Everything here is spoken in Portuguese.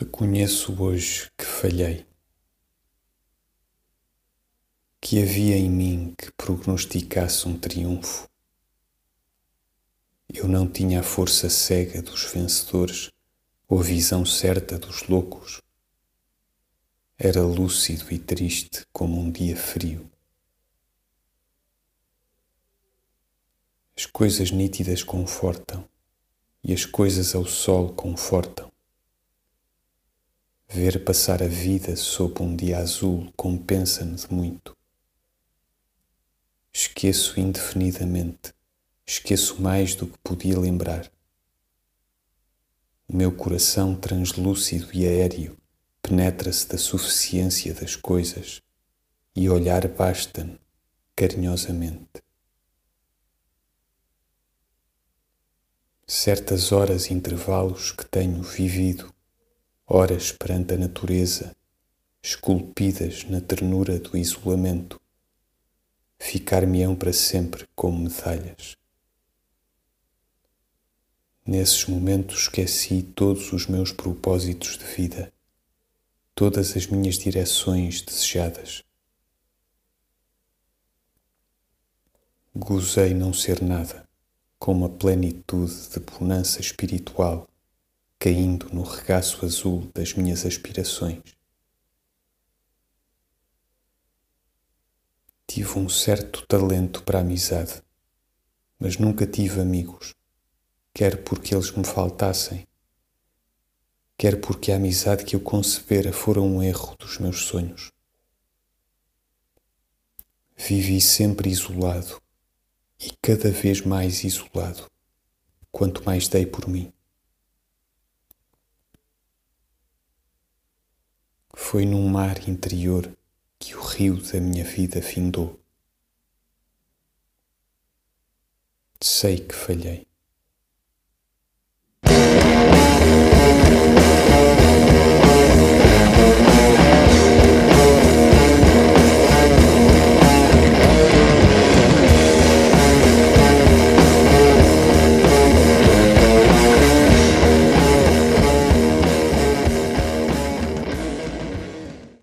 Reconheço hoje que falhei, que havia em mim que prognosticasse um triunfo. Eu não tinha a força cega dos vencedores ou a visão certa dos loucos. Era lúcido e triste como um dia frio. As coisas nítidas confortam e as coisas ao sol confortam. Ver passar a vida sob um dia azul compensa-me de muito. Esqueço indefinidamente, esqueço mais do que podia lembrar. O meu coração translúcido e aéreo penetra-se da suficiência das coisas e olhar basta-me carinhosamente. Certas horas e intervalos que tenho vivido horas perante a natureza, esculpidas na ternura do isolamento, ficar-me-ão para sempre como medalhas. Nesses momentos esqueci todos os meus propósitos de vida, todas as minhas direções desejadas. Gozei não ser nada, com uma plenitude de bonança espiritual caindo no regaço azul das minhas aspirações. Tive um certo talento para a amizade, mas nunca tive amigos, quer porque eles me faltassem, quer porque a amizade que eu concebera fora um erro dos meus sonhos. Vivi sempre isolado e cada vez mais isolado, quanto mais dei por mim. Foi num mar interior que o rio da minha vida findou. Sei que falhei.